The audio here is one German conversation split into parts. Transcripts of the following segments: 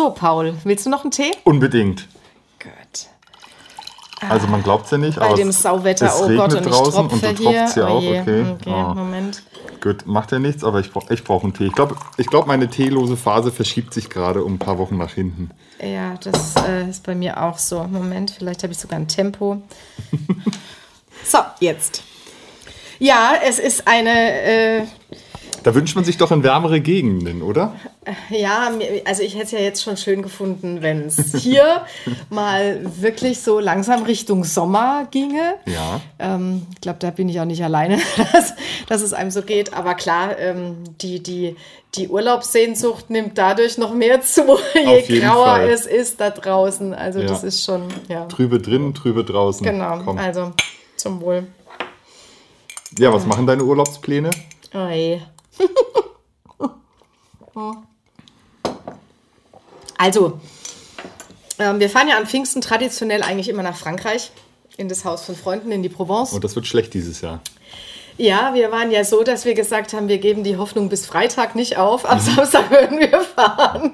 So, Paul, willst du noch einen Tee? Unbedingt. Gut. Also man glaubt es ja nicht, Bei aber dem es, Sauwetter, es oh regnet Gott, und draußen tropfe und du hier. tropfst ja oh auch, je. okay. Okay, Oh. Moment. Gut, macht ja nichts, aber ich, ich brauche einen Tee. Ich glaube, ich glaub, meine teelose Phase verschiebt sich gerade um ein paar Wochen nach hinten. Ja, das äh, ist bei mir auch so. Moment, vielleicht habe ich sogar ein Tempo. so, jetzt. Ja, es ist eine, äh, Da wünscht man sich doch in wärmere Gegenden, oder? ja, also ich hätte es ja jetzt schon schön gefunden, wenn es hier mal wirklich so langsam Richtung Sommer ginge. Ja. Ähm, ich glaube, da bin ich auch nicht alleine, dass, dass es einem so geht. Aber klar, ähm, die, die, die Urlaubssehnsucht nimmt dadurch noch mehr zu, je grauer Fall. es ist da draußen. Also Ja. das ist schon, ja. Trübe drin, trübe draußen. Genau, Komm. also zum Wohl. Ja, was machen deine Urlaubspläne? Oi. also, ähm, wir fahren ja am Pfingsten traditionell eigentlich immer nach Frankreich, in das Haus von Freunden, in die Provence. Und das wird schlecht dieses Jahr. Ja, wir waren ja so, dass wir gesagt haben, wir geben die Hoffnung bis Freitag nicht auf. Am Samstag würden wir fahren.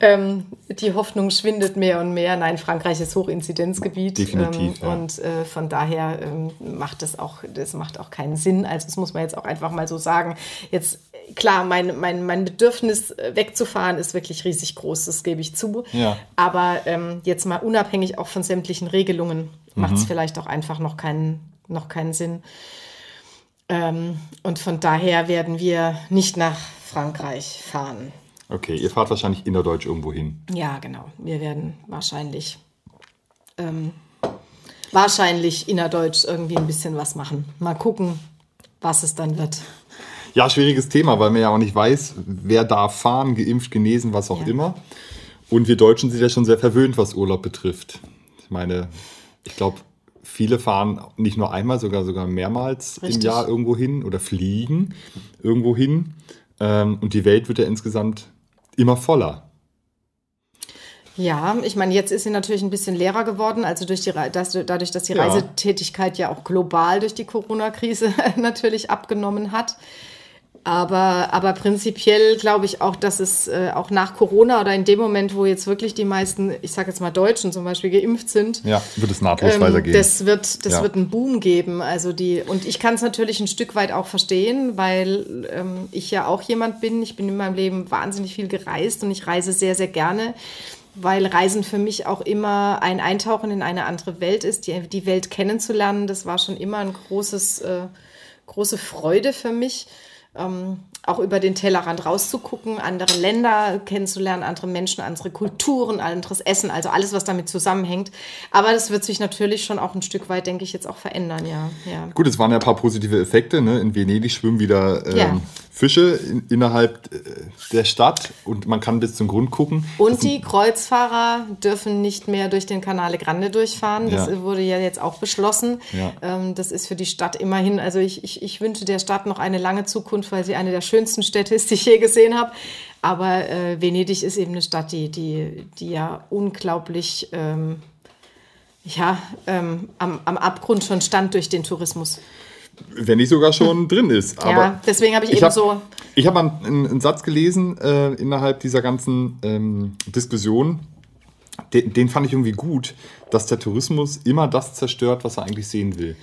Ähm, die Hoffnung schwindet mehr und mehr. Nein, Frankreich ist Hochinzidenzgebiet. Definitiv, Ähm, ja. Und äh, von daher ähm, macht das auch, das macht auch keinen Sinn. Also das muss man jetzt auch einfach mal so sagen. Jetzt, klar, mein, mein, mein Bedürfnis äh, wegzufahren ist wirklich riesig groß, das gebe ich zu. Ja. Aber ähm, jetzt mal unabhängig auch von sämtlichen Regelungen macht Mhm. es vielleicht auch einfach noch keinen, noch keinen Sinn. Ähm, und von daher werden wir nicht nach Frankreich fahren. Okay, ihr fahrt wahrscheinlich innerdeutsch irgendwo hin. Ja, genau. Wir werden wahrscheinlich, ähm, wahrscheinlich innerdeutsch irgendwie ein bisschen was machen. Mal gucken, was es dann wird. Ja, schwieriges Thema, weil man ja auch nicht weiß, wer darf fahren, geimpft, genesen, was auch Ja. immer. Und wir Deutschen sind ja schon sehr verwöhnt, was Urlaub betrifft. Ich meine, ich glaube, viele fahren nicht nur einmal, sogar sogar mehrmals im Richtig. Jahr irgendwo hin oder fliegen irgendwo hin. Ähm, und die Welt wird ja insgesamt immer voller. Ja, ich meine, jetzt ist sie natürlich ein bisschen leerer geworden, also durch die, dass, dadurch, dass die Ja. Reisetätigkeit ja auch global durch die Corona-Krise natürlich abgenommen hat. Aber, aber prinzipiell glaube ich auch, dass es äh, auch nach Corona oder in dem Moment, wo jetzt wirklich die meisten, ich sage jetzt mal Deutschen zum Beispiel, geimpft sind, Ja, wird es nahtlos ähm, weitergehen. Das wird, das Ja. wird einen Boom geben. Also die, und ich kann es natürlich ein Stück weit auch verstehen, weil ähm, ich ja auch jemand bin. Ich bin in meinem Leben wahnsinnig viel gereist und ich reise sehr, sehr gerne, weil Reisen für mich auch immer ein Eintauchen in eine andere Welt ist, die, die Welt kennenzulernen. Das war schon immer ein großes, äh, große Freude für mich. Ähm, auch über den Tellerrand rauszugucken, andere Länder kennenzulernen, andere Menschen, andere Kulturen, anderes Essen, also alles, was damit zusammenhängt. Aber das wird sich natürlich schon auch ein Stück weit, denke ich, jetzt auch verändern, ja. ja. Gut, es waren ja ein paar positive Effekte. Ne? In Venedig schwimmen wieder ähm, Ja. Fische in, innerhalb äh, der Stadt und man kann bis zum Grund gucken. Und die Kreuzfahrer dürfen nicht mehr durch den Canale Grande durchfahren. Das Ja. wurde ja jetzt auch beschlossen. Ähm, das ist für die Stadt immerhin, also ich, ich, ich wünsche der Stadt noch eine lange Zukunft, weil sie eine der schönsten Städte ist, die ich je gesehen habe. Aber äh, Venedig ist eben eine Stadt, die, die, die ja unglaublich ähm, ja, ähm, am, am Abgrund schon stand durch den Tourismus. Wenn nicht sogar schon drin ist. Aber ja, deswegen habe ich, ich eben hab- so. Ich habe einen, einen Satz gelesen äh, innerhalb dieser ganzen ähm, Diskussion. Den, den fand ich irgendwie gut, dass der Tourismus immer das zerstört, was er eigentlich sehen will.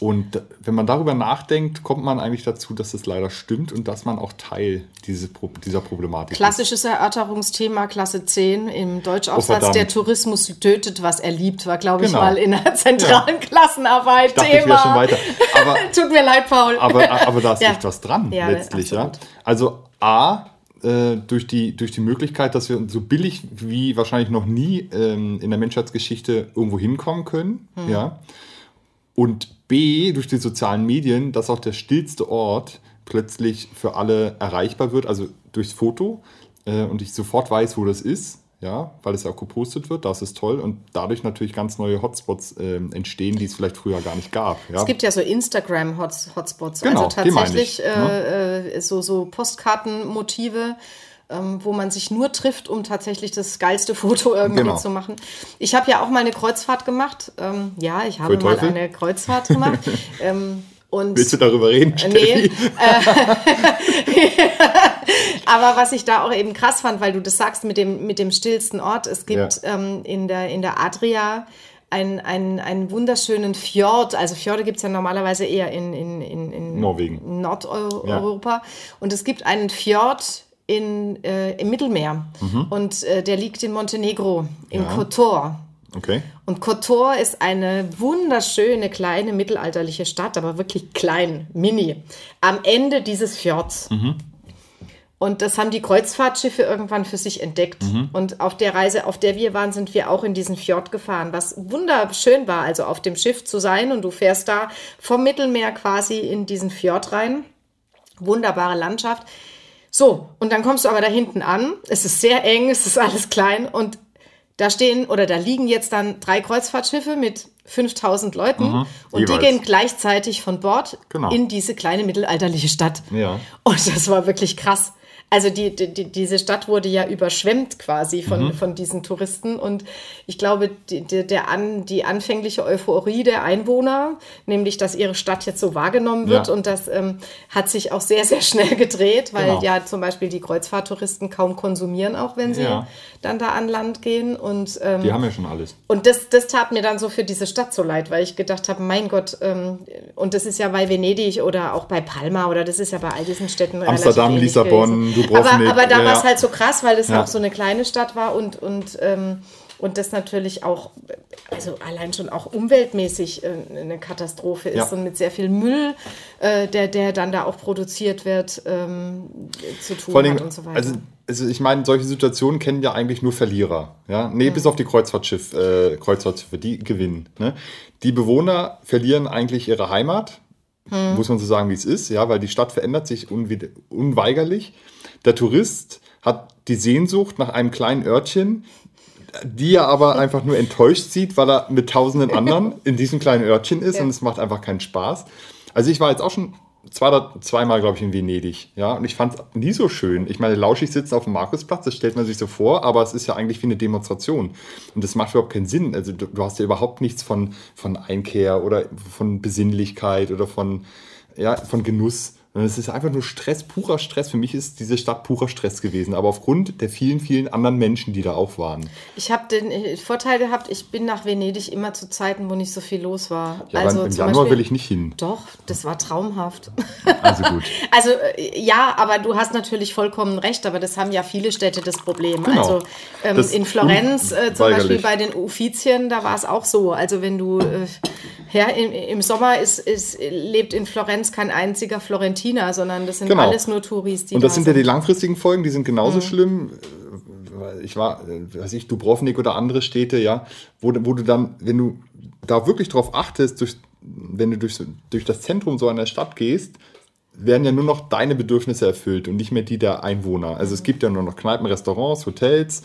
Und wenn man darüber nachdenkt, kommt man eigentlich dazu, dass es leider stimmt und dass man auch Teil dieses, Pro- dieser Problematik ist. Klassisches Erörterungsthema, Klasse 10 im Deutschaufsatz. Oh, der Tourismus tötet, was er liebt, war, glaube ich, Genau. mal in der zentralen Klassenarbeit Ich dachte, ich Thema. wäre schon weiter. Aber, Tut mir leid, Paul. aber, aber da ist Ja. echt was dran, Ja, letztlich. Ja? Also A, äh, durch, die, durch die Möglichkeit, dass wir so billig wie wahrscheinlich noch nie ähm, in der Menschheitsgeschichte irgendwo hinkommen können. Hm. Ja? Und B, durch die sozialen Medien, dass auch der stillste Ort plötzlich für alle erreichbar wird, also durchs Foto äh, und ich sofort weiß, wo das ist, ja, weil es ja auch gepostet wird, das ist toll und dadurch natürlich ganz neue Hotspots ähm, entstehen, die es vielleicht früher gar nicht gab. Ja? Es gibt ja so Instagram-Hotspots, Genau, also tatsächlich ich, ne? äh, äh, so, so Postkartenmotive, ähm, wo man sich nur trifft, um tatsächlich das geilste Foto irgendwie Genau. zu machen. Ich habe ja auch mal eine Kreuzfahrt gemacht. Ähm, ja, ich habe mal eine Kreuzfahrt gemacht. ähm, und Willst du darüber reden, Nee, Steffi? Aber was ich da auch eben krass fand, weil du das sagst mit dem, mit dem stillsten Ort, es gibt Ja. ähm, in, der, in der Adria einen, einen, einen wunderschönen Fjord. Also Fjorde gibt es ja normalerweise eher in, in, in, in Norwegen. Nordeuropa. Und es gibt einen Fjord in, äh, im Mittelmeer. Und äh, der liegt in Montenegro, in Mhm. Ja. Kotor. Okay. Und Kotor ist eine wunderschöne kleine mittelalterliche Stadt, aber wirklich klein, mini, am Ende dieses Fjords. Und das haben die Kreuzfahrtschiffe irgendwann für sich entdeckt. Und auf der Reise, auf der wir waren, sind wir auch in diesen Fjord gefahren, was wunderschön war, also auf dem Schiff zu sein und du fährst da vom Mittelmeer quasi in diesen Fjord rein. Wunderbare Landschaft. So, und dann kommst du aber da hinten an. Es ist sehr eng, es ist alles klein und da stehen oder da liegen jetzt dann drei Kreuzfahrtschiffe mit 5000 Leuten und die jeweils. gehen gleichzeitig von Bord Genau. in diese kleine mittelalterliche Stadt. Ja. Und das war wirklich krass. Also die, die, die, diese Stadt wurde ja überschwemmt quasi von, Mhm. von diesen Touristen. Und ich glaube, die, die, der an, die anfängliche Euphorie der Einwohner, nämlich dass ihre Stadt jetzt so wahrgenommen wird, Ja. und das ähm, hat sich auch sehr, sehr schnell gedreht, weil Genau. ja zum Beispiel die Kreuzfahrttouristen kaum konsumieren, auch wenn sie Ja. dann da an Land gehen. Und ähm, Die haben ja schon alles. und das, das tat mir dann so für diese Stadt so leid, weil ich gedacht habe, mein Gott, ähm, und das ist ja bei Venedig oder auch bei Palma oder das ist ja bei all diesen Städten Amsterdam, Lissabon, Dubrovnik, Aber, aber da ja, war es halt so krass, weil es Ja. auch so eine kleine Stadt war und, und, ähm, und das natürlich auch, also allein schon auch umweltmäßig äh, eine Katastrophe ist Ja. und mit sehr viel Müll, äh, der, der dann da auch produziert wird, ähm, zu tun Vor hat und so weiter. also, also ich meine, solche Situationen kennen ja eigentlich nur Verlierer. Ja? Nee, bis auf die Kreuzfahrtschiff, äh, Kreuzfahrtschiffe, die gewinnen. Ne? Die Bewohner verlieren eigentlich ihre Heimat, muss man so sagen, wie es ist, ja, weil die Stadt verändert sich unweigerlich. Der Tourist hat die Sehnsucht nach einem kleinen Örtchen, die er aber einfach nur enttäuscht sieht, weil er mit tausenden anderen in diesem kleinen Örtchen ist Ja. und es macht einfach keinen Spaß. Also ich war jetzt auch schon zwei zweimal, glaube ich, in Venedig, ja, und ich fand es nie so schön. Ich meine, lauschig sitzen auf dem Markusplatz, das stellt man sich so vor, aber es ist ja eigentlich wie eine Demonstration und das macht überhaupt keinen Sinn. Also du, du hast ja überhaupt nichts von, von Einkehr oder von Besinnlichkeit oder von, ja, von Genuss. Und Es ist einfach nur Stress, purer Stress. Für mich ist diese Stadt purer Stress gewesen, aber aufgrund der vielen, vielen anderen Menschen, die da auch waren. Ich habe den äh, Vorteil gehabt, ich bin nach Venedig immer zu Zeiten, wo nicht so viel los war. Ja, also im Januar Beispiel- will ich nicht hin. Doch, das war traumhaft. Also gut. Also äh, ja, aber du hast natürlich vollkommen recht, aber das haben ja viele Städte das Problem. Genau. Also ähm, Das in Florenz äh, zum. Beispiel bei den Uffizien, da war es auch so. Also wenn du, äh, ja, im, im Sommer ist, ist, lebt in Florenz kein einziger Florentiner, sondern das sind Genau. alles nur Touris, die Und das da sind ja die langfristigen Folgen, die sind genauso Mhm. schlimm. Ich war, äh, weiß ich, Dubrovnik oder andere Städte, ja, wo, du- wo du dann, wenn du da wirklich drauf achtest, durch, wenn du durch, durch das Zentrum so einer Stadt gehst, werden ja nur noch deine Bedürfnisse erfüllt und nicht mehr die der Einwohner. Also es gibt ja nur noch Kneipen, Restaurants, Hotels,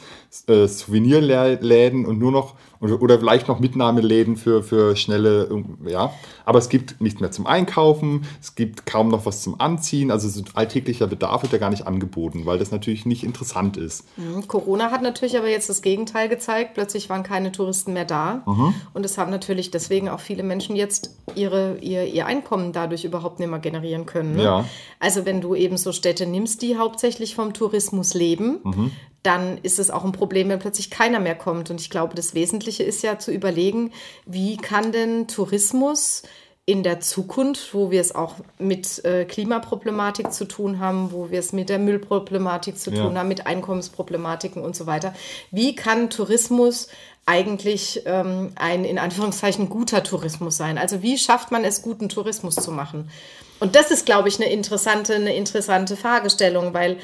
äh, Souvenirläden und nur noch, oder, oder vielleicht noch Mitnahmeläden für, für schnelle, ja. Aber es gibt nichts mehr zum Einkaufen, es gibt kaum noch was zum Anziehen. Also so alltäglicher Bedarf wird ja gar nicht angeboten, weil das natürlich nicht interessant ist. Corona hat natürlich aber jetzt das Gegenteil gezeigt. Plötzlich waren keine Touristen mehr da. Mhm. Und es haben natürlich deswegen auch viele Menschen jetzt ihre, ihr, ihr Einkommen dadurch überhaupt nicht mehr generieren können. Ne? Ja. Also wenn du eben so Städte nimmst, die hauptsächlich vom Tourismus leben, Mhm. dann ist es auch ein Problem, wenn plötzlich keiner mehr kommt. Und ich glaube, das Wesentliche ist ja zu überlegen, wie kann denn Tourismus in der Zukunft, wo wir es auch mit äh, Klimaproblematik zu tun haben, wo wir es mit der Müllproblematik zu Ja. tun haben, mit Einkommensproblematiken und so weiter. Wie kann Tourismus eigentlich ähm, ein in Anführungszeichen guter Tourismus sein? Also wie schafft man es, guten Tourismus zu machen? Und das ist, glaube ich, eine interessante, eine interessante Fragestellung, weil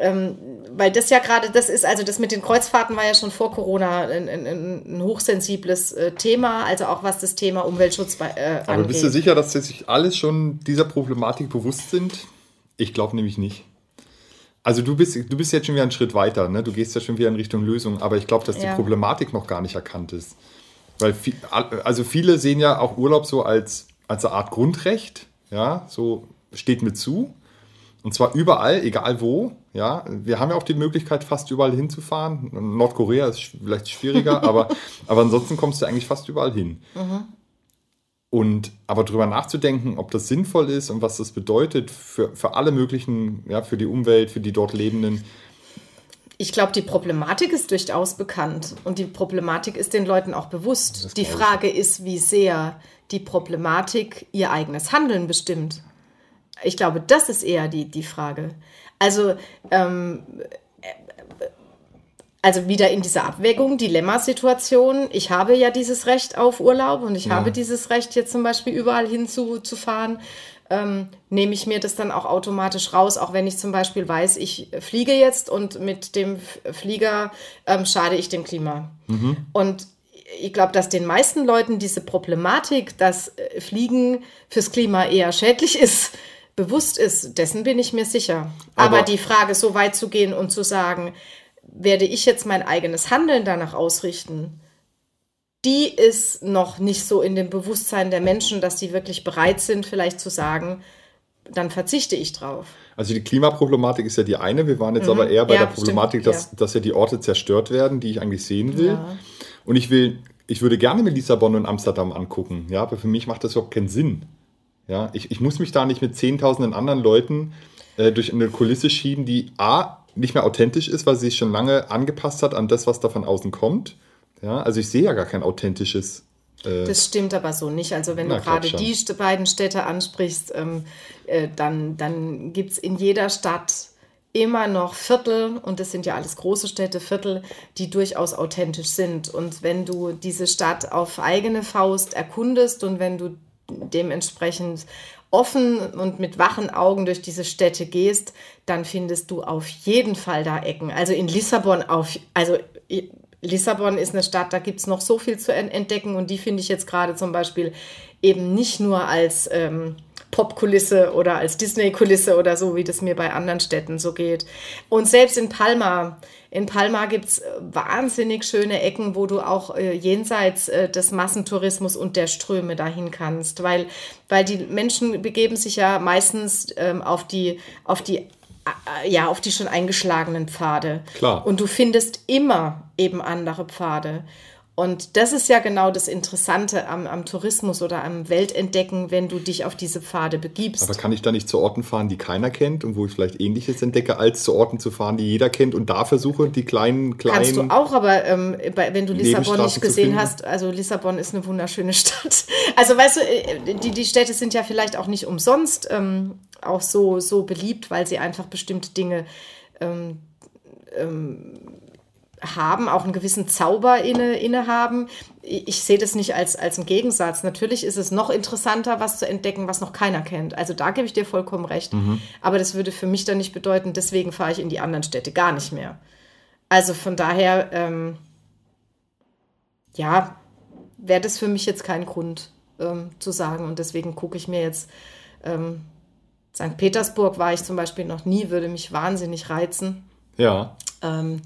ähm, weil das ja gerade, das ist, also das mit den Kreuzfahrten war ja schon vor Corona ein, ein, ein hochsensibles äh, Thema, also auch was das Thema Umweltschutz bei, äh, Aber angeht. bist du sicher, dass sie sich alles schon dieser Problematik bewusst sind? Ich glaube nämlich nicht. Also du bist, du bist jetzt schon wieder einen Schritt weiter, ne? du gehst ja schon wieder in Richtung Lösung, aber ich glaube, dass die Ja. Problematik noch gar nicht erkannt ist. Weil viel, also viele sehen ja auch Urlaub so als, als eine Art Grundrecht, ja, so steht mir zu. Und zwar überall, egal wo. Ja, wir haben ja auch die Möglichkeit, fast überall hinzufahren. Nordkorea ist vielleicht schwieriger, aber, aber ansonsten kommst du eigentlich fast überall hin. Und aber darüber nachzudenken, ob das sinnvoll ist und was das bedeutet für, für alle möglichen, ja, für die Umwelt, für die dort Lebenden. Ich glaube, die Problematik ist durchaus bekannt und die Problematik ist den Leuten auch bewusst. Die Frage ist, wie sehr die Problematik ihr eigenes Handeln bestimmt. Ich glaube, das ist eher die, die Frage. Also, ähm, also wieder in dieser Abwägung, Dilemmasituation. Ich habe ja dieses Recht auf Urlaub und ich ja. habe dieses Recht, jetzt zum Beispiel überall hinzufahren. Ähm, nehme ich mir das dann auch automatisch raus, auch wenn ich zum Beispiel weiß, ich fliege jetzt und mit dem Flieger ähm, schade ich dem Klima. Mhm. Und ich glaube, dass den meisten Leuten diese Problematik, dass äh, Fliegen fürs Klima eher schädlich ist, bewusst ist. Dessen bin ich mir sicher. Aber, Aber die Frage, so weit zu gehen und zu sagen, werde ich jetzt mein eigenes Handeln danach ausrichten, die ist noch nicht so in dem Bewusstsein der Menschen, dass sie wirklich bereit sind, vielleicht zu sagen, dann verzichte ich drauf. Also die Klimaproblematik ist ja die eine. Wir waren jetzt mhm. aber eher bei ja, der Problematik, stimmt, dass, ja. dass ja die Orte zerstört werden, die ich eigentlich sehen will. Ja. Und ich will, ich würde gerne mir Lissabon und Amsterdam angucken, ja, aber für mich macht das überhaupt keinen Sinn. Ja, ich, ich muss mich da nicht mit zehntausenden anderen Leuten äh, durch eine Kulisse schieben, die A, nicht mehr authentisch ist, weil sie sich schon lange angepasst hat an das, was da von außen kommt. Ja, also ich sehe ja gar kein authentisches. Äh das stimmt aber so nicht. Also wenn du gerade die beiden Städte ansprichst, ähm, äh, dann, dann gibt es in jeder Stadt immer noch Viertel, und das sind ja alles große Städte, Viertel, die durchaus authentisch sind. Und wenn du diese Stadt auf eigene Faust erkundest und wenn du dementsprechend offen und mit wachen Augen durch diese Städte gehst, dann findest du auf jeden Fall da Ecken. Also in Lissabon auf, also Lissabon ist eine Stadt, da gibt es noch so viel zu entdecken und die finde ich jetzt gerade zum Beispiel eben nicht nur als ähm, Popkulisse oder als Disney-Kulisse oder so, wie das mir bei anderen Städten so geht. Und selbst in Palma, in Palma gibt es wahnsinnig schöne Ecken, wo du auch äh, jenseits äh, des Massentourismus und der Ströme dahin kannst, weil, weil die Menschen begeben sich ja meistens ähm, auf die, auf die äh, ja, auf die schon eingeschlagenen Pfade. Klar. Und du findest immer eben andere Pfade. Und das ist ja genau das Interessante am, am, Tourismus oder am Weltentdecken, wenn du dich auf diese Pfade begibst. Aber kann ich da nicht zu Orten fahren, die keiner kennt und wo ich vielleicht Ähnliches entdecke, als zu Orten zu fahren, die jeder kennt und da versuche, die kleinen, kleinen. Kannst du auch, aber ähm, wenn du Lissabon nicht gesehen hast, also Lissabon ist eine wunderschöne Stadt. Also weißt du, äh, die, die Städte sind ja vielleicht auch nicht umsonst ähm, auch so, so beliebt, weil sie einfach bestimmte Dinge. Ähm, ähm haben, auch einen gewissen Zauber inne, inne haben. Ich sehe das nicht als, als einen Gegensatz. Natürlich ist es noch interessanter, was zu entdecken, was noch keiner kennt. Also da gebe ich dir vollkommen recht. Mhm. Aber das würde für mich dann nicht bedeuten, deswegen fahre ich in die anderen Städte gar nicht mehr. Also von daher, ähm, ja, wäre das für mich jetzt kein Grund ähm, zu sagen. Und deswegen gucke ich mir jetzt, ähm, St. Petersburg war ich zum Beispiel noch nie, würde mich wahnsinnig reizen. Ja. Ähm,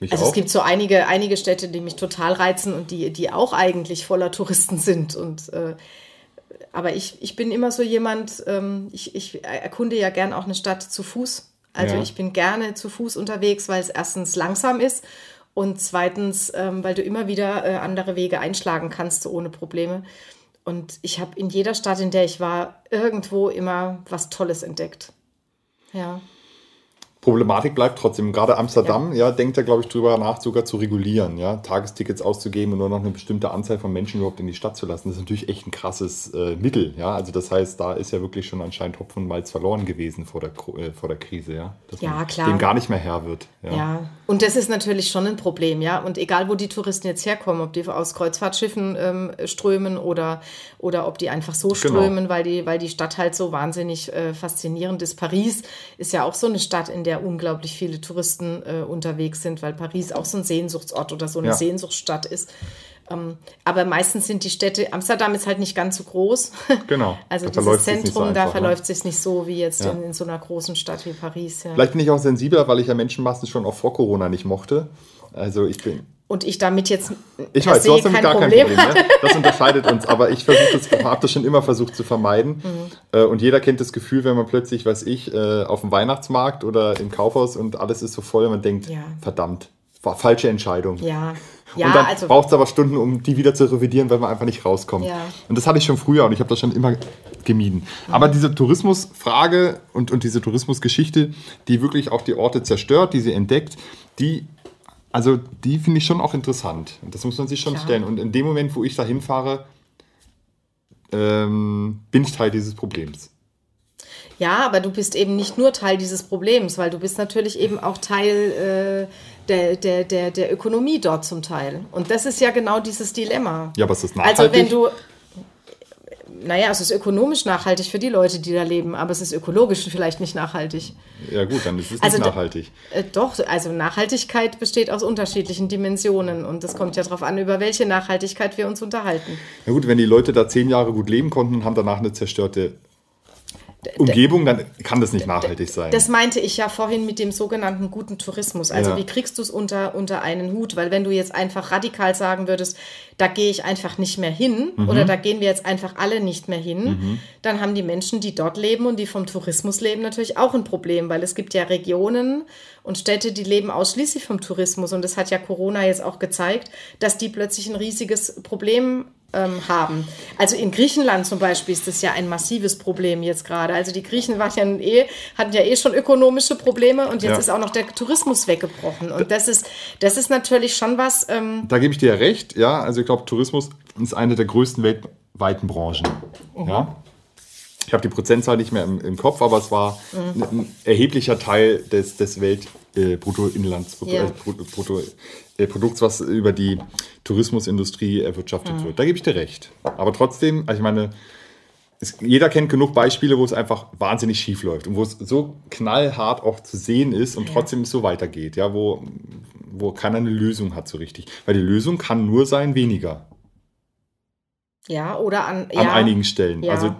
mich also auch. es gibt so einige, einige Städte, die mich total reizen und die, die auch eigentlich voller Touristen sind. Und äh, aber ich, ich bin immer so jemand, ähm, ich, ich erkunde ja gern auch eine Stadt zu Fuß. Also ja. ich bin gerne zu Fuß unterwegs, weil es erstens langsam ist und zweitens, ähm, weil du immer wieder äh, andere Wege einschlagen kannst, so ohne Probleme. Und ich habe in jeder Stadt, in der ich war, irgendwo immer was Tolles entdeckt. Ja. Problematik bleibt trotzdem. Gerade Amsterdam, ja, ja denkt da, glaube ich, drüber nach, sogar zu regulieren, ja, Tagestickets auszugeben und nur noch eine bestimmte Anzahl von Menschen überhaupt in die Stadt zu lassen. Das ist natürlich echt ein krasses äh, Mittel, ja. Also das heißt, da ist ja wirklich schon anscheinend Hopfen und Malz verloren gewesen vor der, äh, vor der Krise, ja. Dass ja, klar. Dem gar nicht mehr Herr wird. Ja. ja. und das ist natürlich schon ein Problem, ja. Und egal, wo die Touristen jetzt herkommen, ob die aus Kreuzfahrtschiffen ähm, strömen oder, oder ob die einfach so genau. strömen, genau. weil, die, weil die Stadt halt so wahnsinnig äh, faszinierend ist. Paris ist ja auch so eine Stadt, in der der unglaublich viele Touristen äh, unterwegs sind, weil Paris auch so ein Sehnsuchtsort oder so eine ja. Sehnsuchtsstadt ist. Ähm, aber meistens sind die Städte, Amsterdam ist halt nicht ganz so groß. Genau. Also da dieses Zentrum, so da ne? verläuft es sich nicht so wie jetzt ja. in, in, so einer großen Stadt wie Paris. Ja. Vielleicht bin ich auch sensibler, weil ich ja Menschenmassen schon auch vor Corona nicht mochte. Also ich bin und ich damit jetzt ich weiß, du hast damit gar Problem kein Problem. Ne? Das unterscheidet uns, aber ich versuche das, habe das schon immer versucht zu vermeiden. Mhm. Äh, und jeder kennt das Gefühl, wenn man plötzlich, weiß ich, äh, auf dem Weihnachtsmarkt oder im Kaufhaus und alles ist so voll und man denkt, ja. verdammt, war falsche Entscheidung. Ja, Ja, und dann also- braucht es aber Stunden, um die wieder zu revidieren, weil man einfach nicht rauskommt. Ja. Und das hatte ich schon früher und ich habe das schon immer gemieden. Aber diese Tourismusfrage und, und diese Tourismusgeschichte, die wirklich auch die Orte zerstört, die sie entdeckt, die, also die finde ich schon auch interessant. Und das muss man sich schon Klar. stellen. Und in dem Moment, wo ich da hinfahre, ähm, bin ich Teil dieses Problems. Ja, aber du bist eben nicht nur Teil dieses Problems, weil du bist natürlich eben auch Teil äh, der, der, der, der Ökonomie dort zum Teil. Und das ist ja genau dieses Dilemma. Ja, aber ist das nachhaltig? Also wenn du, naja, es ist ökonomisch nachhaltig für die Leute, die da leben, aber es ist ökologisch vielleicht nicht nachhaltig. Ja gut, dann ist es Also nicht nachhaltig. Äh, doch, also Nachhaltigkeit besteht aus unterschiedlichen Dimensionen und es kommt ja darauf an, über welche Nachhaltigkeit wir uns unterhalten. Ja gut, wenn die Leute da zehn Jahre gut leben konnten und haben danach eine zerstörte Umgebung, dann kann das nicht nachhaltig sein. Das meinte ich ja vorhin mit dem sogenannten guten Tourismus. Also Ja. wie kriegst du es unter, unter einen Hut? Weil wenn du jetzt einfach radikal sagen würdest, da gehe ich einfach nicht mehr hin Mhm. oder da gehen wir jetzt einfach alle nicht mehr hin, dann haben die Menschen, die dort leben und die vom Tourismus leben, natürlich auch ein Problem, weil es gibt ja Regionen und Städte, die leben ausschließlich vom Tourismus. Und das hat ja Corona jetzt auch gezeigt, dass die plötzlich ein riesiges Problem ähm, haben. Also in Griechenland zum Beispiel ist das ja ein massives Problem jetzt gerade. Also die Griechen waren ja eh, hatten ja eh schon ökonomische Probleme und jetzt Ja. ist auch noch der Tourismus weggebrochen. Und das ist, das ist natürlich schon was. Ähm, Da gebe ich dir ja recht, ja. Also ich glaube, Tourismus ist eine der größten weltweiten Branchen. Ja. Ich habe die Prozentzahl nicht mehr im, im Kopf, aber es war ein, ein erheblicher Teil des, des Ja. äh, Brutto, Brutto, äh, Produkts, was über die Tourismusindustrie erwirtschaftet wird. Da gebe ich dir recht. Aber trotzdem, also ich meine, es, jeder kennt genug Beispiele, wo es einfach wahnsinnig schief läuft und wo es so knallhart auch zu sehen ist und trotzdem es so weitergeht, ja, wo, wo keiner eine Lösung hat so richtig. Weil die Lösung kann nur sein, weniger ja, oder an, an ja, einigen Stellen. Ja. Also,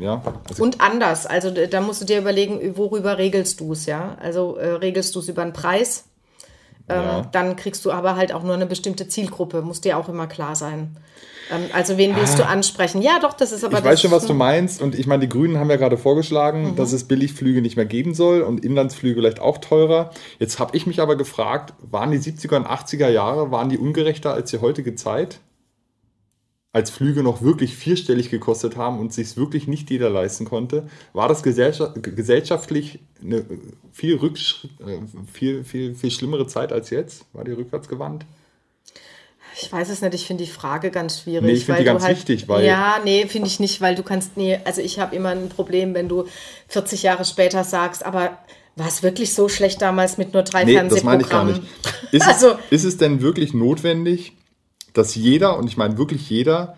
ja, also Und anders. Also da musst du dir überlegen, worüber regelst du es, ja? Also äh, regelst du es über einen Preis, Ja. dann kriegst du aber halt auch nur eine bestimmte Zielgruppe, muss dir auch immer klar sein. Ähm, also wen willst du ansprechen? Ja, doch, das ist aber Ah. ich weiß schon, was du meinst. Und ich meine, die Grünen haben ja gerade vorgeschlagen, Mhm. dass es Billigflüge nicht mehr geben soll und Inlandsflüge vielleicht auch teurer. Jetzt habe ich mich aber gefragt, waren die 70er und 80er Jahre, waren die ungerechter als die heutige Zeit? Als Flüge noch wirklich vierstellig gekostet haben und sich wirklich nicht jeder leisten konnte, war das gesellscha- gesellschaftlich eine viel, rücksch äh, viel, viel, viel schlimmere Zeit als jetzt? War die rückwärtsgewandt? Ich weiß es nicht, ich finde die Frage ganz schwierig. Nee, ich finde die ganz halt, wichtig, weil- Ja, nee, finde ich nicht, weil du kannst, nee, also ich habe immer ein Problem, wenn du 40 Jahre später sagst, aber war es wirklich so schlecht damals mit nur drei Nee, das meine ich gar Fernsehprogrammen? nicht. Ist, Also- es, ist es denn wirklich notwendig, dass jeder, und ich meine wirklich jeder,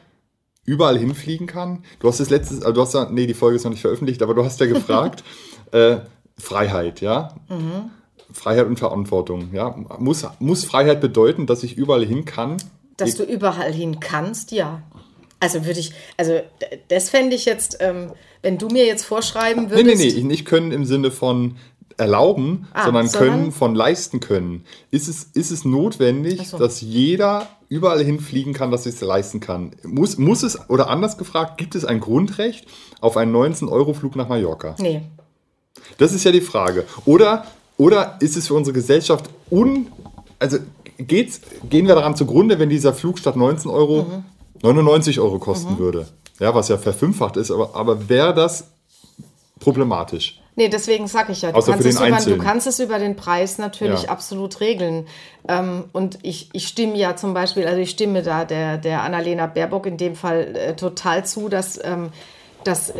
überall hinfliegen kann? Du hast das letztes, also du hast ja, nee, die Folge ist noch nicht veröffentlicht, aber du hast ja gefragt, äh, Freiheit, ja? Mhm. Freiheit und Verantwortung, ja? Muss, muss Freiheit bedeuten, dass ich überall hin kann? Dass du überall hin kannst, ja. Also würde ich, also das fände ich jetzt, ähm, wenn du mir jetzt vorschreiben Nee, würdest. nee, nee, nicht können im Sinne von erlauben, Ah, sondern sondern- können von leisten können. Ist es, ist es notwendig, so. dass jeder überall hinfliegen kann, dass es leisten kann? Muss, muss es, oder anders gefragt, gibt es ein Grundrecht auf einen 19-Euro-Flug nach Mallorca? Nee. Das ist ja die Frage. Oder, oder ist es für unsere Gesellschaft un... Also geht's, gehen wir daran zugrunde, wenn dieser Flug statt 19 Euro Mhm. 99 Euro kosten würde? Ja, was ja verfünffacht ist, aber, aber wäre das problematisch? Nee, deswegen sage ich ja, du kannst, über, du kannst es über den Preis natürlich Ja. absolut regeln. Ähm, und ich, ich stimme ja zum Beispiel, also ich stimme da der, der Annalena Baerbock in dem Fall äh, total zu, dass, ähm, dass, äh,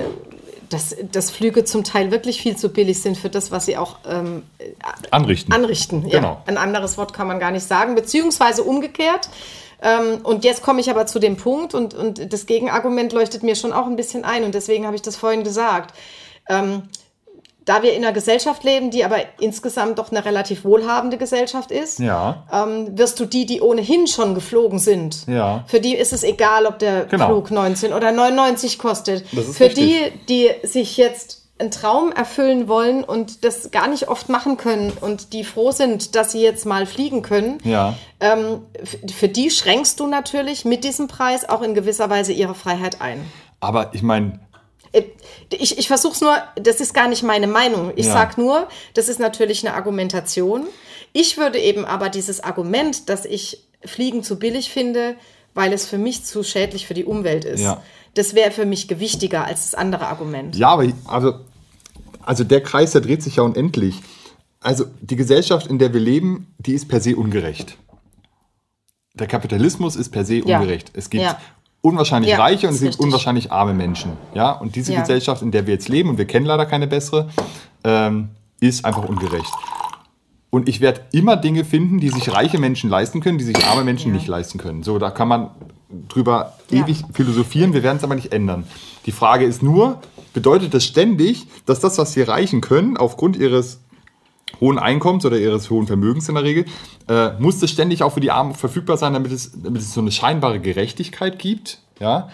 dass, dass Flüge zum Teil wirklich viel zu billig sind für das, was sie auch ähm, Anrichten. anrichten. Ja, Genau. ein anderes Wort kann man gar nicht sagen, beziehungsweise umgekehrt. Ähm, und jetzt komme ich aber zu dem Punkt und, und das Gegenargument leuchtet mir schon auch ein bisschen ein und deswegen habe ich das vorhin gesagt. Ähm, da wir in einer Gesellschaft leben, die aber insgesamt doch eine relativ wohlhabende Gesellschaft ist, Ja. ähm, wirst du die, die ohnehin schon geflogen sind, Ja. für die ist es egal, ob der Genau. Flug 19 oder 99 kostet. Für richtig. die, die sich jetzt einen Traum erfüllen wollen und das gar nicht oft machen können und die froh sind, dass sie jetzt mal fliegen können, Ja. ähm, für die schränkst du natürlich mit diesem Preis auch in gewisser Weise ihre Freiheit ein. Aber ich meine, Ich, ich versuche es nur, das ist gar nicht meine Meinung. Ich Ja. sag nur, das ist natürlich eine Argumentation. Ich würde eben aber dieses Argument, dass ich Fliegen zu billig finde, weil es für mich zu schädlich für die Umwelt ist. Ja. Das wäre für mich gewichtiger als das andere Argument. Ja, aber also, also der Kreis, der dreht sich ja unendlich. Also die Gesellschaft, in der wir leben, die ist per se ungerecht. Der Kapitalismus ist per se Ja. ungerecht. Es gibt Ja. Unwahrscheinlich Ja, reiche und es gibt unwahrscheinlich arme Menschen. Ja, und diese Ja. Gesellschaft, in der wir jetzt leben, und wir kennen leider keine bessere, ähm, ist einfach ungerecht. Und ich werde immer Dinge finden, die sich reiche Menschen leisten können, die sich arme Menschen Ja. nicht leisten können. So, da kann man drüber ewig philosophieren, wir werden es aber nicht ändern. Die Frage ist nur, bedeutet das ständig, dass das, was sie erreichen können, aufgrund ihres hohen Einkommens oder ihres hohen Vermögens in der Regel, äh, muss das ständig auch für die Armen verfügbar sein, damit es, damit es so eine scheinbare Gerechtigkeit gibt? Ja?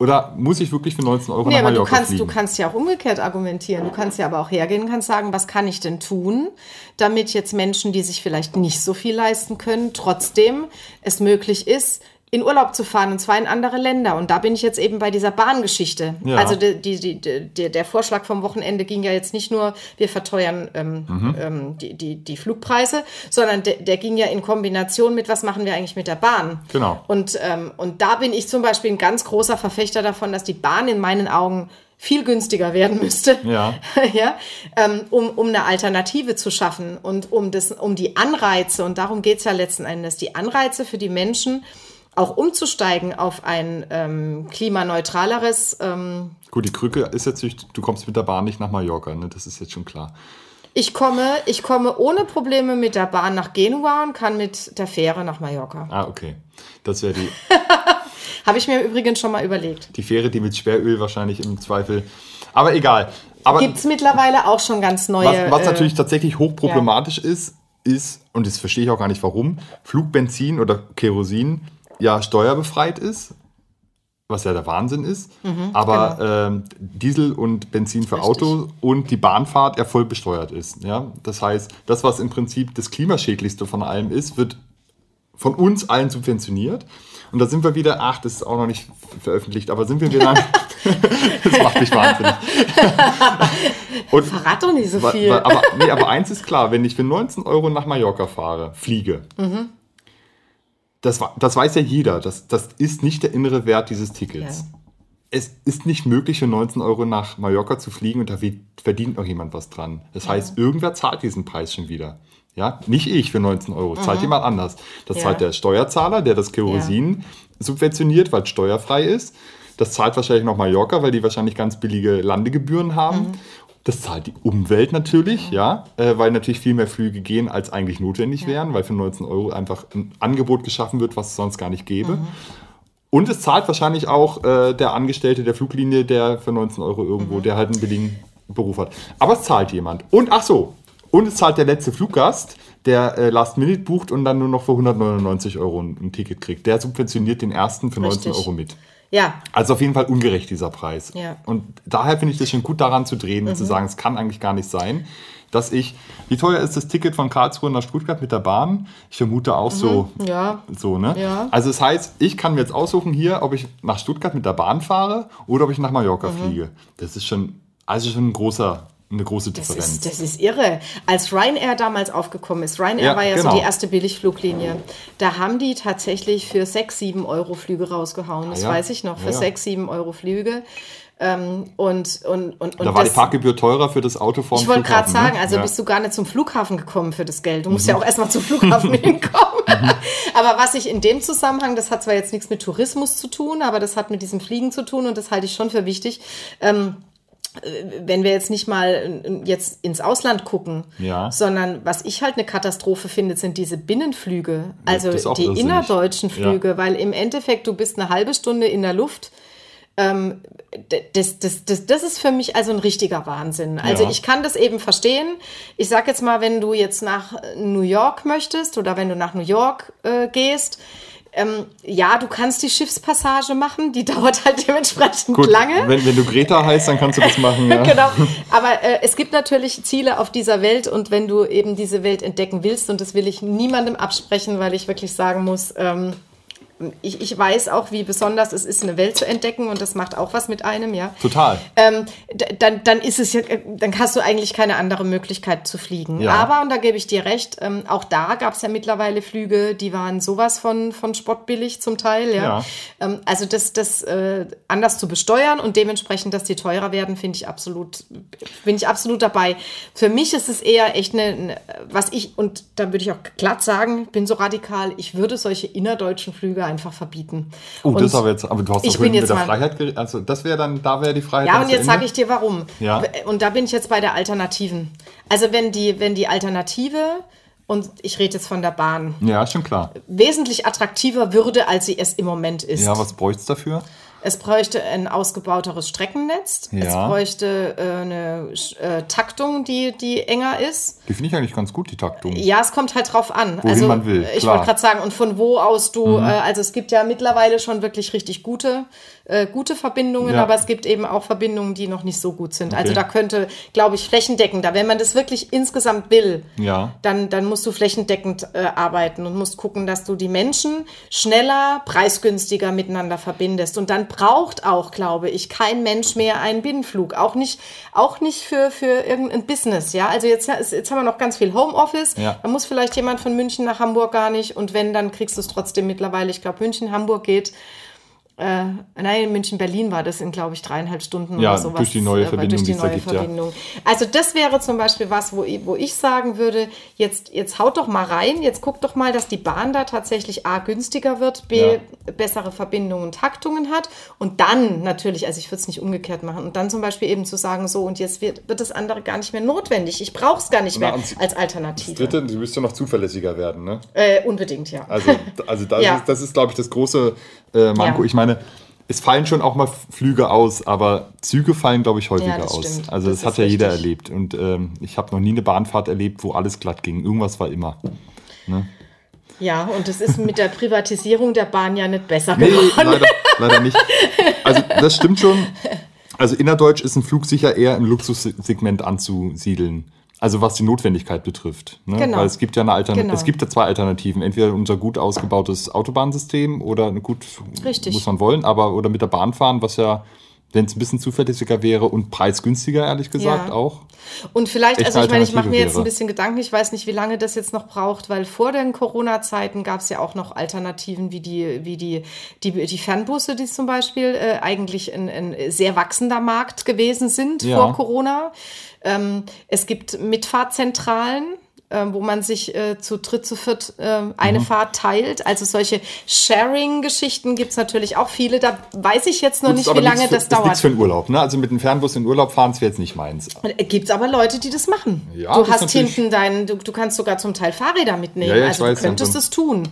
Oder muss ich wirklich für 19 Euro Nee, nach aber du Mallorca kannst, du fliegen? kannst ja auch umgekehrt argumentieren. Du kannst ja aber auch hergehen und kannst sagen, was kann ich denn tun, damit jetzt Menschen, die sich vielleicht nicht so viel leisten können, trotzdem es möglich ist, in Urlaub zu fahren und zwar in andere Länder. Und da bin ich jetzt eben bei dieser Bahngeschichte. Ja. Also die, die, die, der Vorschlag vom Wochenende ging ja jetzt nicht nur, wir verteuern ähm, Mhm. ähm, die, die, die Flugpreise, sondern der, der ging ja in Kombination mit, was machen wir eigentlich mit der Bahn. Genau. Und, ähm, und da bin ich zum Beispiel ein ganz großer Verfechter davon, dass die Bahn in meinen Augen viel günstiger werden müsste, Ja. ja, ähm, um, um eine Alternative zu schaffen und um, das, um die Anreize, und darum geht's ja letzten Endes, die Anreize für die Menschen auch umzusteigen auf ein ähm, klimaneutraleres. Ähm, Gut, die Krücke ist jetzt, nicht- du kommst mit der Bahn nicht nach Mallorca, ne? das ist jetzt schon klar. ich, komme, ich komme ohne Probleme mit der Bahn nach Genua und kann mit der Fähre nach Mallorca. Ah, okay. Das wäre die, Habe ich mir übrigens schon mal überlegt. die Fähre, die mit Schweröl wahrscheinlich im Zweifel. Aber egal. Aber Gibt es mittlerweile auch schon ganz neue. was, was äh, natürlich tatsächlich hochproblematisch ist, ist, und das verstehe ich auch gar nicht warum, Flugbenzin oder Kerosin ja steuerbefreit ist, was ja der Wahnsinn ist, aber ähm, Diesel und Benzin für Mhm, genau. Richtig. Auto und die Bahnfahrt ja voll besteuert ist. Ja? Das heißt, das, was im Prinzip das klimaschädlichste von allem ist, wird von uns allen subventioniert. Und da sind wir wieder, ach, das ist auch noch nicht veröffentlicht, aber sind wir wieder. das macht mich wahnsinnig. Und Verrat doch nicht so viel. aber, nee, aber eins ist klar, wenn ich für 19 Euro nach Mallorca fahre, fliege, Mhm. Das, das weiß ja jeder, das, das ist nicht der innere Wert dieses Tickets. Ja. Es ist nicht möglich, für 19 Euro nach Mallorca zu fliegen und da verdient noch jemand was dran. Das heißt, irgendwer zahlt diesen Preis schon wieder. Ja, nicht ich für 19 Euro, zahlt jemand anders. Das Mhm. Ja. zahlt der Steuerzahler, der das Kerosin subventioniert, weil es steuerfrei ist. Das zahlt wahrscheinlich noch Mallorca, weil die wahrscheinlich ganz billige Landegebühren haben. Mhm. Das zahlt die Umwelt natürlich, ja, äh, weil natürlich viel mehr Flüge gehen, als eigentlich notwendig wären, weil für 19 Euro einfach ein Angebot geschaffen wird, was es sonst gar nicht gäbe. Mhm. Und es zahlt wahrscheinlich auch äh, der Angestellte der Fluglinie, der für 19 Euro irgendwo, Mhm. der halt einen billigen Beruf hat. Aber es zahlt jemand. Und ach so, und es zahlt der letzte Fluggast, der äh, Last Minute bucht und dann nur noch für 199 Euro ein, ein Ticket kriegt. Der subventioniert den ersten für 19 Richtig. Euro mit. Ja, Also auf jeden Fall ungerecht dieser Preis. Ja. Und daher finde ich das schon gut daran zu drehen Mhm. und zu sagen, es kann eigentlich gar nicht sein, dass ich, wie teuer ist das Ticket von Karlsruhe nach Stuttgart mit der Bahn? Ich vermute auch so, ja. so, ne? Ja. Also das heißt, ich kann mir jetzt aussuchen hier, ob ich nach Stuttgart mit der Bahn fahre oder ob ich nach Mallorca Mhm. fliege. Das ist schon, also schon ein großer, eine große Das Differenz. ist, das ist irre. Als Ryanair damals aufgekommen ist, Ryanair Ja, war ja genau. so die erste Billigfluglinie, da haben die tatsächlich für 6, 7 Euro Flüge rausgehauen. Das ja. weiß ich noch, für Ja, ja. 6, 7 Euro Flüge. Ähm, und, und, und, und da war das, die Parkgebühr teurer für das Auto vorm Ich wollte gerade sagen, ne? also ja. Mhm. bist du gar nicht zum Flughafen gekommen für das Geld. Du musst ja auch erstmal zum Flughafen hinkommen. aber was ich in dem Zusammenhang, das hat zwar jetzt nichts mit Tourismus zu tun, aber das hat mit diesem Fliegen zu tun und das halte ich schon für wichtig. Ähm, äh, wenn wir jetzt nicht mal äh, jetzt ins Ausland gucken, Ja. sondern was ich halt eine Katastrophe finde, sind diese Binnenflüge, also die irrsinnig. innerdeutschen Ja. Flüge, weil im Endeffekt du bist eine halbe Stunde in der Luft ähm, das, das, das, das ist für mich also ein richtiger Wahnsinn. Also Ja. ich kann das eben verstehen. Ich sag jetzt mal, wenn du jetzt nach New York möchtest oder wenn du nach New York äh, gehst, ähm, ja, du kannst die Schiffspassage machen, die dauert halt dementsprechend Gut, lange. Wenn, wenn du Greta heißt, dann kannst du das machen. Ja. Genau. Aber äh, es gibt natürlich Ziele auf dieser Welt und wenn du eben diese Welt entdecken willst, und das will ich niemandem absprechen, weil ich wirklich sagen muss, ähm, ich, ich weiß auch, wie besonders es ist, eine Welt zu entdecken und das macht auch was mit einem, ja. Total. Ähm, dann, dann ist es ja, dann hast du eigentlich keine andere Möglichkeit zu fliegen. Ja. Aber, und da gebe ich dir recht, ähm, auch da gab es ja mittlerweile Flüge, die waren sowas von, von spottbillig zum Teil, ja. ja. Ähm, also das, das äh, anders zu besteuern und dementsprechend, dass die teurer werden, finde ich absolut, bin ich absolut dabei. Für mich ist es eher echt eine, eine was ich, und da würde ich auch glatt sagen, bin so radikal, ich würde solche innerdeutschen Flüge einfach verbieten. Oh, und das aber jetzt, aber du hast doch mit der Freiheit, also das wäre dann, da wäre die Freiheit. Ja, und jetzt sage ich dir warum. Ja. Und da bin ich jetzt bei der Alternativen. Also wenn die, wenn die Alternative und ich rede jetzt von der Bahn. Ja, schon klar. Wesentlich attraktiver würde, als sie es im Moment ist. Ja, was bräuchte es dafür? Es bräuchte ein ausgebauteres Streckennetz. Ja. Es bräuchte äh, eine äh, Taktung, die, die enger ist. Die finde ich eigentlich ganz gut, die Taktung. Ja, es kommt halt drauf an. Wohin also, man will. Ich wollte gerade sagen, und von wo aus du, mhm. äh, also es gibt ja mittlerweile schon wirklich richtig gute, äh, gute Verbindungen, ja. aber es gibt eben auch Verbindungen, die noch nicht so gut sind. Also okay. Also da könnte, glaube ich, flächendeckender, wenn man das wirklich insgesamt will, ja. dann, dann musst du flächendeckend äh, arbeiten und musst gucken, dass du die Menschen schneller, preisgünstiger miteinander verbindest. Und dann braucht auch, glaube ich, kein Mensch mehr einen Binnenflug. Auch nicht, auch nicht für, für irgendein Business. Ja, also jetzt, jetzt haben wir noch ganz viel Homeoffice. Ja. Da muss vielleicht jemand von München nach Hamburg gar nicht. Und wenn, dann kriegst du es trotzdem mittlerweile. Ich glaube, München, Hamburg geht äh, nein, München-Berlin war das in, glaube ich, dreieinhalb Stunden ja, oder sowas. durch die neue Verbindung, durch die neue gibt, Verbindung. Ja. Also das wäre zum Beispiel was, wo ich, wo ich sagen würde, jetzt, jetzt haut doch mal rein, jetzt guck doch mal, dass die Bahn da tatsächlich A, günstiger wird, B, ja. bessere Verbindungen und Taktungen hat und dann natürlich, also ich würde es nicht umgekehrt machen, und dann zum Beispiel eben zu sagen, so und jetzt wird, wird das andere gar nicht mehr notwendig. Ich brauche es gar nicht mehr Na, als Alternative. Das dritte, du müsstest noch zuverlässiger werden, ne? Äh, unbedingt, ja. Also, also das, ja. ist, das ist, glaube ich, das große äh, Manko. Ich meine, es fallen schon auch mal Flüge aus, aber Züge fallen, glaube ich, häufiger ja, aus. Stimmt. Also das, das hat ja richtig. jeder erlebt. Und ähm, ich habe noch nie eine Bahnfahrt erlebt, wo alles glatt ging. Irgendwas war immer. Ne? Ja, und es ist mit der Privatisierung der Bahn ja nicht besser nee, geworden. Leider, leider nicht. Also das stimmt schon. Also innerdeutsch ist ein Flug sicher eher im Luxussegment anzusiedeln. Also was die Notwendigkeit betrifft. Ne? Genau. Weil es gibt ja eine Altern genau. es gibt ja zwei Alternativen. Entweder unser gut ausgebautes Autobahnsystem oder gut Richtig. muss man wollen, aber oder mit der Bahn fahren, was ja wenn es ein bisschen zuverlässiger wäre und preisgünstiger, ehrlich gesagt, ja. auch. Und vielleicht, also ich meine, ich mache mir jetzt ein bisschen Gedanken, ich weiß nicht, wie lange das jetzt noch braucht, weil vor den Corona-Zeiten gab es ja auch noch Alternativen wie die, wie die, die, die Fernbusse, die zum Beispiel äh, eigentlich ein, ein sehr wachsender Markt gewesen sind ja. vor Corona. Ähm, es gibt Mitfahrzentralen, äh, wo man sich äh, zu dritt, zu viert äh, eine mhm. Fahrt teilt. Also solche Sharing-Geschichten gibt es natürlich auch viele. Da weiß ich jetzt noch Gut, nicht, wie lange für, das dauert. Das ist für den Urlaub. Ne? Also mit dem Fernbus in Urlaub fahren wäre jetzt nicht meins. Äh, gibt es aber Leute, die das machen. Ja, du hast hinten deinen, du, du, kannst sogar zum Teil Fahrräder mitnehmen. Ja, ja, also weiß, du könntest es tun.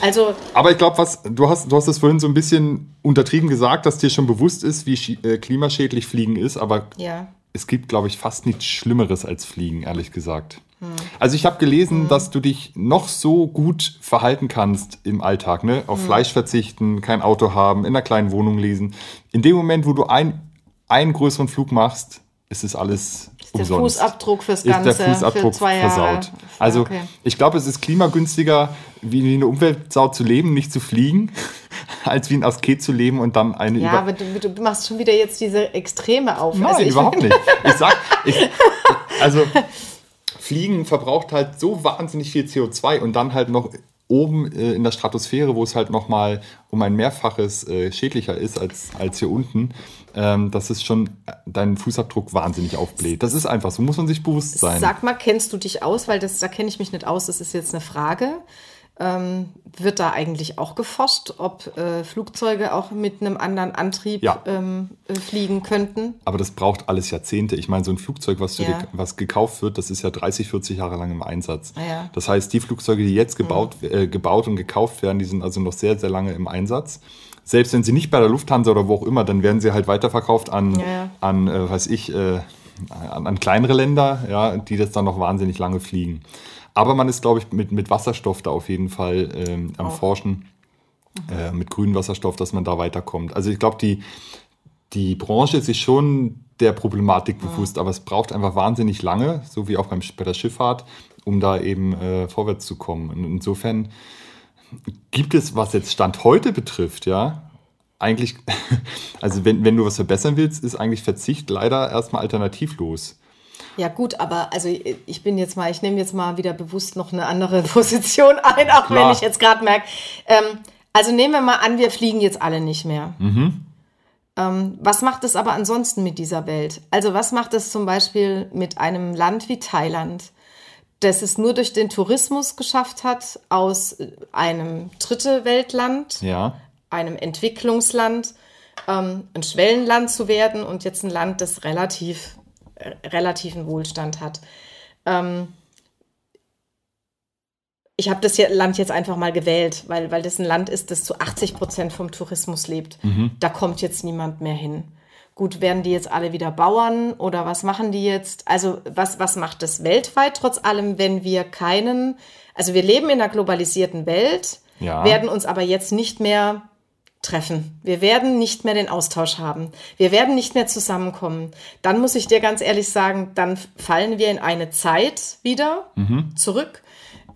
Also, aber ich glaube, was du hast, du hast es vorhin so ein bisschen untertrieben gesagt, dass dir schon bewusst ist, wie äh, klimaschädlich Fliegen ist. Aber ja es gibt, glaube ich, fast nichts Schlimmeres als Fliegen, ehrlich gesagt. Hm. Also ich habe gelesen, hm. dass du dich noch so gut verhalten kannst im Alltag, ne? Auf hm. Fleisch verzichten, kein Auto haben, in einer kleinen Wohnung lesen. In dem Moment, wo du ein, einen größeren Flug machst, ist es alles ist umsonst. Der Fußabdruck fürs Ganze. Ist der Fußabdruck versaut. Also okay. ich glaube, es ist klimagünstiger, wie eine Umweltsau zu leben, nicht zu fliegen, als wie ein Asket zu leben und dann eine. Ja, aber du, du, machst schon wieder jetzt diese Extreme auf. Nein, also überhaupt nicht. Ich sag, ich, also Fliegen verbraucht halt so wahnsinnig viel CO2 und dann halt noch oben äh, in der Stratosphäre, wo es halt nochmal um ein Mehrfaches äh, schädlicher ist als, als hier unten, ähm, dass es schon deinen Fußabdruck wahnsinnig aufbläht. Das ist einfach so, muss man sich bewusst sein. Sag mal, kennst du dich aus? Weil das, da kenne ich mich nicht aus, das ist jetzt eine Frage. Ähm, wird da eigentlich auch geforscht, ob äh, Flugzeuge auch mit einem anderen Antrieb ja. ähm, äh, fliegen könnten? Aber das braucht alles Jahrzehnte. Ich meine, so ein Flugzeug, was, ja. dir, was gekauft wird, das ist ja 30, 40 Jahre lang im Einsatz. Ah, ja. Das heißt, die Flugzeuge, die jetzt gebaut, mhm. äh, gebaut und gekauft werden, die sind also noch sehr, sehr lange im Einsatz. Selbst wenn sie nicht bei der Lufthansa oder wo auch immer, dann werden sie halt weiterverkauft an, an äh, weiß ich, äh, an, an kleinere Länder, ja, die das dann noch wahnsinnig lange fliegen. Aber man ist, glaube ich, mit, mit Wasserstoff da auf jeden Fall ähm, am Auch. Forschen, mhm. äh, mit grünem Wasserstoff, dass man da weiterkommt. Also ich glaube, die, die Branche ist sich schon der Problematik bewusst, aber es braucht einfach wahnsinnig lange, so wie auch beim, bei der Schifffahrt, um da eben äh, vorwärts zu kommen. Und insofern gibt es, was jetzt Stand heute betrifft, ja, eigentlich, also wenn, wenn du was verbessern willst, ist eigentlich Verzicht leider erstmal alternativlos. Ja gut, aber also ich bin jetzt mal, ich nehme jetzt mal wieder bewusst noch eine andere Position ein, auch Klar. wenn ich jetzt gerade merke. Ähm, also nehmen wir mal an, wir fliegen jetzt alle nicht mehr. Mhm. Ähm, was macht es aber ansonsten mit dieser Welt? Also was macht es zum Beispiel mit einem Land wie Thailand, das es nur durch den Tourismus geschafft hat, aus einem dritte Weltland, ja. einem Entwicklungsland, ähm, ein Schwellenland zu werden und jetzt ein Land, das relativ relativen Wohlstand hat. Ähm, ich habe das Land jetzt einfach mal gewählt, weil, weil das ein Land ist, das zu 80 Prozent vom Tourismus lebt. Mhm. Da kommt jetzt niemand mehr hin. Gut, werden die jetzt alle wieder Bauern oder was machen die jetzt? Also was, was macht das weltweit trotz allem, wenn wir keinen, also wir leben in einer globalisierten Welt, ja. werden uns aber jetzt nicht mehr treffen. Wir werden nicht mehr den Austausch haben. Wir werden nicht mehr zusammenkommen. Dann muss ich dir ganz ehrlich sagen, dann fallen wir in eine Zeit wieder mhm. zurück,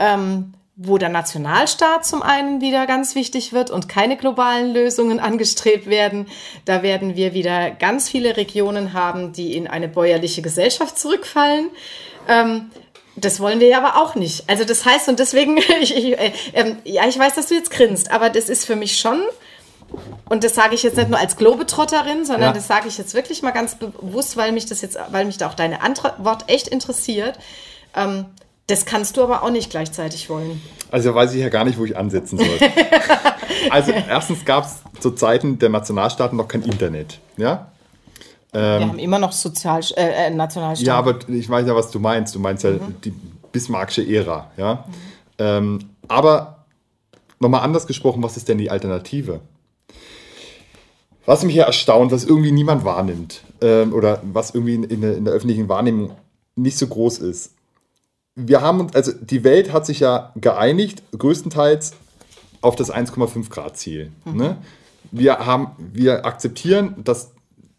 ähm, wo der Nationalstaat zum einen wieder ganz wichtig wird und keine globalen Lösungen angestrebt werden. Da werden wir wieder ganz viele Regionen haben, die in eine bäuerliche Gesellschaft zurückfallen. Ähm, das wollen wir ja aber auch nicht. Also das heißt, und deswegen, ich, ich, äh, äh, ja, ich weiß, dass du jetzt grinst, aber das ist für mich schon und das sage ich jetzt nicht nur als Globetrotterin, sondern ja. das sage ich jetzt wirklich mal ganz bewusst, weil mich das jetzt, weil mich da auch deine Antwort echt interessiert. Ähm, das kannst du aber auch nicht gleichzeitig wollen. Also weiß ich ja gar nicht, wo ich ansetzen soll. also erstens gab es zu Zeiten der Nationalstaaten noch kein Internet. Ja? Ähm, Wir haben immer noch Sozial äh, äh, Nationalstaaten. Ja, aber ich weiß ja, was du meinst. Du meinst ja mhm. die Bismarckische Ära. Ja? Mhm. Ähm, aber nochmal anders gesprochen, was ist denn die Alternative? Was mich hier erstaunt, was irgendwie niemand wahrnimmt ähm, oder was irgendwie in, in, in, der öffentlichen Wahrnehmung nicht so groß ist. Wir haben, also die Welt hat sich ja geeinigt, größtenteils auf das 1,5 Grad Ziel. Mhm. Ne? Wir, haben, wir akzeptieren, dass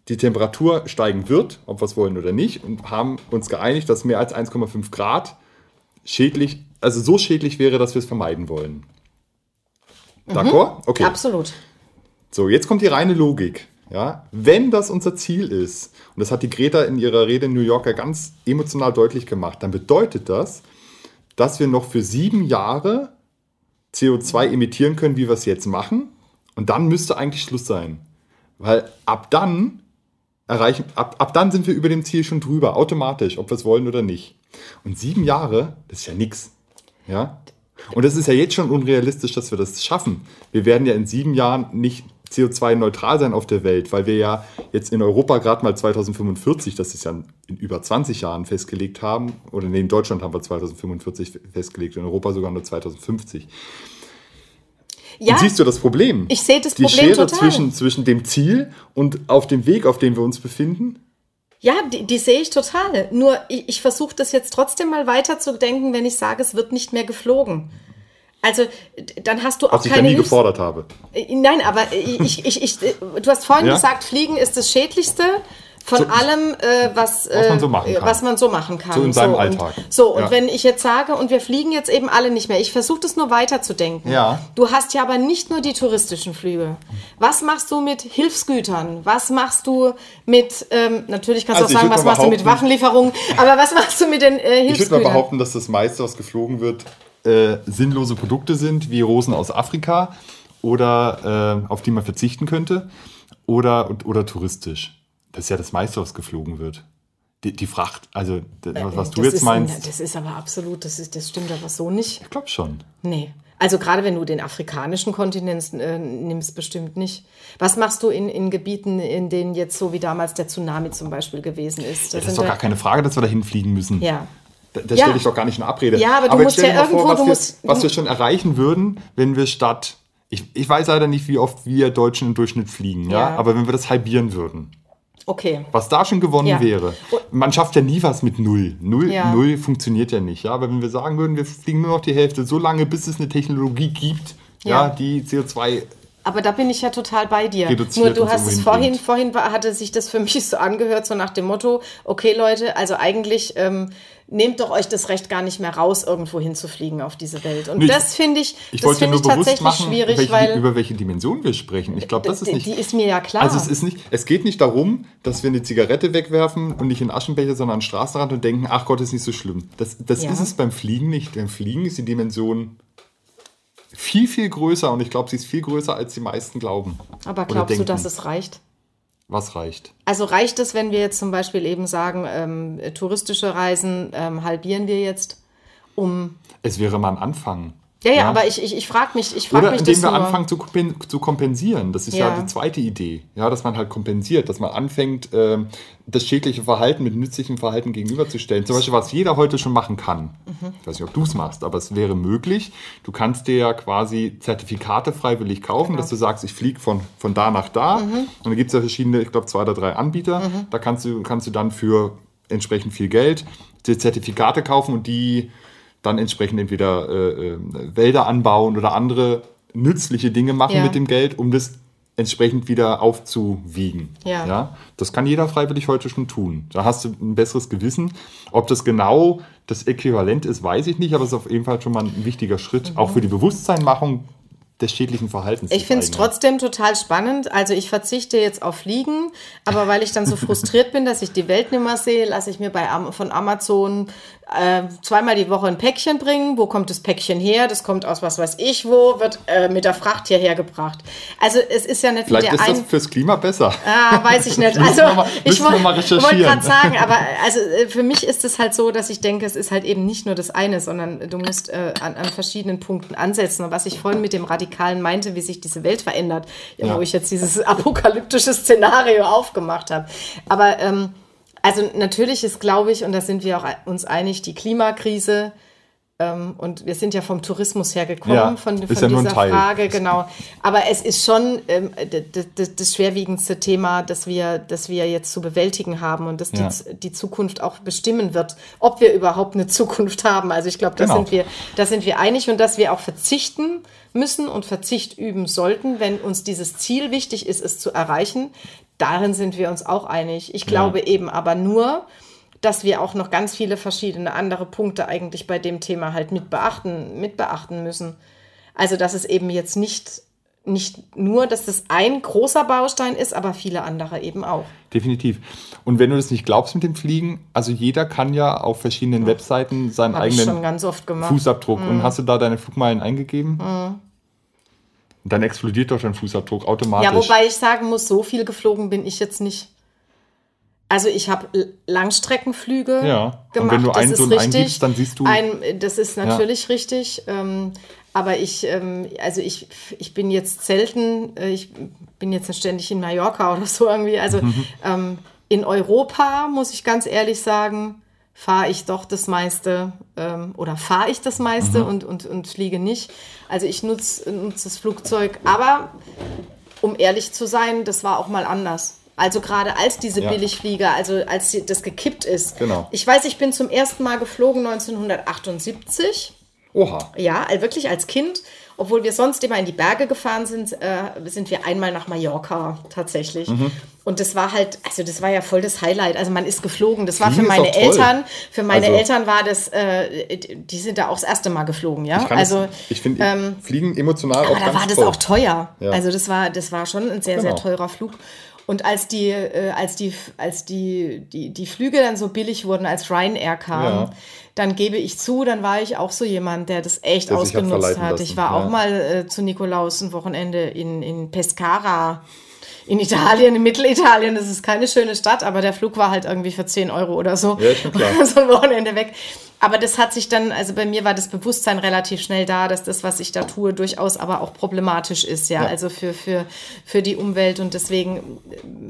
die Temperatur steigen wird, ob wir es wollen oder nicht, und haben uns geeinigt, dass mehr als 1,5 Grad schädlich, also so schädlich wäre, dass wir es vermeiden wollen. Mhm. D'accord? Okay. Absolut. So, jetzt kommt die reine Logik. Ja, wenn das unser Ziel ist, und das hat die Greta in ihrer Rede in New Yorker ganz emotional deutlich gemacht, dann bedeutet das, dass wir noch für sieben Jahre CO2 emittieren können, wie wir es jetzt machen. Und dann müsste eigentlich Schluss sein. Weil ab dann erreichen, ab, ab dann sind wir über dem Ziel schon drüber, automatisch, ob wir es wollen oder nicht. Und sieben Jahre, das ist ja nichts. Ja? Und es ist ja jetzt schon unrealistisch, dass wir das schaffen. Wir werden ja in sieben Jahren nicht CO2-neutral sein auf der Welt, weil wir ja jetzt in Europa gerade mal 2045, das ist ja in über 20 Jahren festgelegt haben, oder nee, in Deutschland haben wir 2045 festgelegt, in Europa sogar nur 2050. Ja, und siehst du das Problem? Ich sehe das Die Problem Schere total. Zwischen, zwischen dem Ziel und auf dem Weg, auf dem wir uns befinden? Ja, die, die sehe ich total. Nur ich, ich versuche das jetzt trotzdem mal weiter zu denken, wenn ich sage, es wird nicht mehr geflogen. Also dann hast du auch Was keine. Ich ja nie Hilfs gefordert habe. Äh, nein, aber ich, ich, ich, du hast vorhin ja? gesagt, Fliegen ist das Schädlichste von so, allem, äh, was, was, man so machen kann. was man so machen kann. So in seinem so, Alltag. Und, so, und ja. wenn ich jetzt sage, und wir fliegen jetzt eben alle nicht mehr, ich versuche das nur weiterzudenken. Ja. Du hast ja aber nicht nur die touristischen Flüge. Was machst du mit Hilfsgütern? Was machst du mit, ähm, natürlich kannst du also auch sagen, was machst du mit Waffenlieferungen, aber was machst du mit den äh, Hilfsgütern? Ich würde mal behaupten, dass das meiste, was geflogen wird, äh, sinnlose Produkte sind, wie Rosen aus Afrika oder äh, auf die man verzichten könnte oder, oder touristisch. Das ist ja das meiste, was geflogen wird. Die, die Fracht, also das, äh, was du jetzt meinst. Ein, das ist aber absolut, das, ist, das stimmt aber so nicht. Ich glaube schon. Nee. Also gerade wenn du den afrikanischen Kontinent äh, nimmst, bestimmt nicht. Was machst du in, in Gebieten, in denen jetzt so wie damals der Tsunami zum Beispiel gewesen ist? Das, ja, das ist doch gar keine Frage, dass wir da hinfliegen müssen. Ja. Da, das ja. stelle ich doch gar nicht in Abrede. Ja, aber du aber musst ja irgendwo, vor, was, wir, musst, was wir schon erreichen würden, wenn wir statt, ich, ich weiß leider nicht, wie oft wir Deutschen im Durchschnitt fliegen, ja, ja? aber wenn wir das halbieren würden. Okay. Was da schon gewonnen ja. wäre. Man schafft ja nie was mit Null. Null, ja. Null funktioniert ja nicht. Ja? Aber wenn wir sagen würden, wir fliegen nur noch die Hälfte, so lange, bis es eine Technologie gibt, ja, ja die CO2 aber da bin ich ja total bei dir. Nur du hast es vorhin, vorhin hatte sich das für mich so angehört, so nach dem Motto, okay Leute, also eigentlich ähm, nehmt doch euch das Recht gar nicht mehr raus, irgendwo hinzufliegen auf diese Welt. Und Nee, das finde ich, Ich das finde ich tatsächlich machen, schwierig, welche, weil über welche Dimension wir sprechen. Ich glaube, das ist die, nicht. die ist mir ja klar. Also es ist nicht, es geht nicht darum, dass wir eine Zigarette wegwerfen und nicht in Aschenbecher, sondern an den Straßenrand und denken, ach Gott, ist nicht so schlimm. Das, das Ja. ist es beim Fliegen nicht. Beim Fliegen ist die Dimension viel, viel größer und ich glaube, sie ist viel größer, als die meisten glauben. Aber glaubst du, dass es reicht? Was reicht? Also reicht es, wenn wir jetzt zum Beispiel eben sagen, ähm, touristische Reisen ähm, halbieren wir jetzt um. Es wäre mal ein Anfang. Ja, ja, aber ich, ich, ich frage mich, ich frage Oder mich indem wir nur. anfangen zu, zu kompensieren. Das ist ja. Ja. die zweite Idee. Ja, dass man halt kompensiert, dass man anfängt, ähm, das schädliche Verhalten mit nützlichem Verhalten gegenüberzustellen. Zum Beispiel, was jeder heute schon machen kann. Mhm. Ich weiß nicht, ob du es machst, aber es wäre möglich. Du kannst dir ja quasi Zertifikate freiwillig kaufen, Genau. dass du sagst, ich fliege von, von da nach da. Mhm. Und da gibt es ja verschiedene, ich glaube, zwei oder drei Anbieter. Da kannst du, kannst du dann für entsprechend viel Geld dir Zertifikate kaufen und die dann entsprechend entweder äh, äh, Wälder anbauen oder andere nützliche Dinge machen Ja. mit dem Geld, um das entsprechend wieder aufzuwiegen. Ja. Das kann jeder freiwillig heute schon tun. Da hast du ein besseres Gewissen. Ob das genau das Äquivalent ist, weiß ich nicht, aber es ist auf jeden Fall schon mal ein wichtiger Schritt, auch für die Bewusstseinmachung des schädlichen Verhaltens. Ich finde es trotzdem total spannend. Also ich verzichte jetzt auf Fliegen, aber weil ich dann so frustriert bin, dass ich die Welt nicht mehr sehe, lasse ich mir bei von Amazon äh, zweimal die Woche ein Päckchen bringen. Wo kommt das Päckchen her? Das kommt aus was weiß ich wo, wird äh, mit der Fracht hierher gebracht. Also es ist ja nicht Vielleicht der ist das fürs Klima besser. Ah, weiß ich nicht. Also mal- ich wollte wollt gerade sagen, aber also äh, für mich ist es halt so, dass ich denke, es ist halt eben nicht nur das eine, sondern du musst äh, an, an verschiedenen Punkten ansetzen. Und was ich vorhin mit dem Radikalen meinte, wie sich diese Welt verändert, ja, wo ich jetzt dieses apokalyptische Szenario aufgemacht habe. Aber ähm, also natürlich ist, glaube ich, und da sind wir auch uns einig, die Klimakrise und wir sind ja vom Tourismus hergekommen, Ja, von, von ja dieser. Frage, genau. Aber es ist schon ähm, das, das schwerwiegendste Thema, das wir, das wir jetzt zu bewältigen haben und das Ja. die, die Zukunft auch bestimmen wird, ob wir überhaupt eine Zukunft haben. Also ich glaube, da, Genau. sind wir, da sind wir einig und dass wir auch verzichten müssen und Verzicht üben sollten, wenn uns dieses Ziel wichtig ist, es zu erreichen. Darin sind wir uns auch einig. Ich glaube eben aber nur, dass wir auch noch ganz viele verschiedene andere Punkte eigentlich bei dem Thema halt mit beachten, mit beachten müssen. Also, dass es eben jetzt nicht, nicht nur, dass das ein großer Baustein ist, aber viele andere eben auch. Definitiv. Und wenn du das nicht glaubst mit dem Fliegen, also jeder kann ja auf verschiedenen Webseiten seinen ich eigenen. Fußabdruck. Mhm. Und hast du da deine Flugmeilen eingegeben? Und dann explodiert doch dein Fußabdruck automatisch. Ja, wobei ich sagen muss, so viel geflogen bin ich jetzt nicht. Also ich habe Langstreckenflüge Ja, und gemacht. wenn du das einen ist so einen richtig. eingibst, dann siehst du- Ein, das ist natürlich richtig. Ähm, aber ich, ähm, also ich, ich bin jetzt selten, äh, ich bin jetzt nicht ständig in Mallorca oder so irgendwie. Also Mhm. ähm, in Europa, muss ich ganz ehrlich sagen, fahre ich doch das meiste ähm, oder fahre ich das meiste Mhm. und, und, und fliege nicht. Also ich nutze nutz das Flugzeug, aber um ehrlich zu sein, das war auch mal anders. Also gerade als diese Ja. Billigflieger, also als das gekippt ist. Genau. Ich weiß, ich bin zum ersten Mal geflogen 1978. Oha. Ja, also wirklich als Kind. Obwohl wir sonst immer in die Berge gefahren sind, äh, sind wir einmal nach Mallorca tatsächlich. Mhm. Und das war halt, also das war ja voll das Highlight. Also man ist geflogen. Das war Fliegen für meine. Eltern, für meine Also- Eltern war das, äh, die sind da auch das erste Mal geflogen, ja. Ich, also es, ich finde Fliegen emotional auch aber da war das toll. auch teuer. Ja. Also das war, das war schon ein sehr, sehr Genau. teurer Flug. Und als die, äh, als die, als die, die, die Flüge dann so billig wurden, als Ryanair kam, Ja. dann gebe ich zu, dann war ich auch so jemand, der das echt Der hat ausgenutzt hat. lassen, Ich war ja. auch mal äh, zu Nikolaus ein Wochenende in, in Pescara. In Italien, in Mittelitalien, das ist keine schöne Stadt, aber der Flug war halt irgendwie für 10 Euro oder so. Ja, ist schon klar. so ein Wochenende weg. Aber das hat sich dann, also bei mir war das Bewusstsein relativ schnell da, dass das, was ich da tue, durchaus aber auch problematisch ist, ja, Ja. also für, für, für die Umwelt. Und deswegen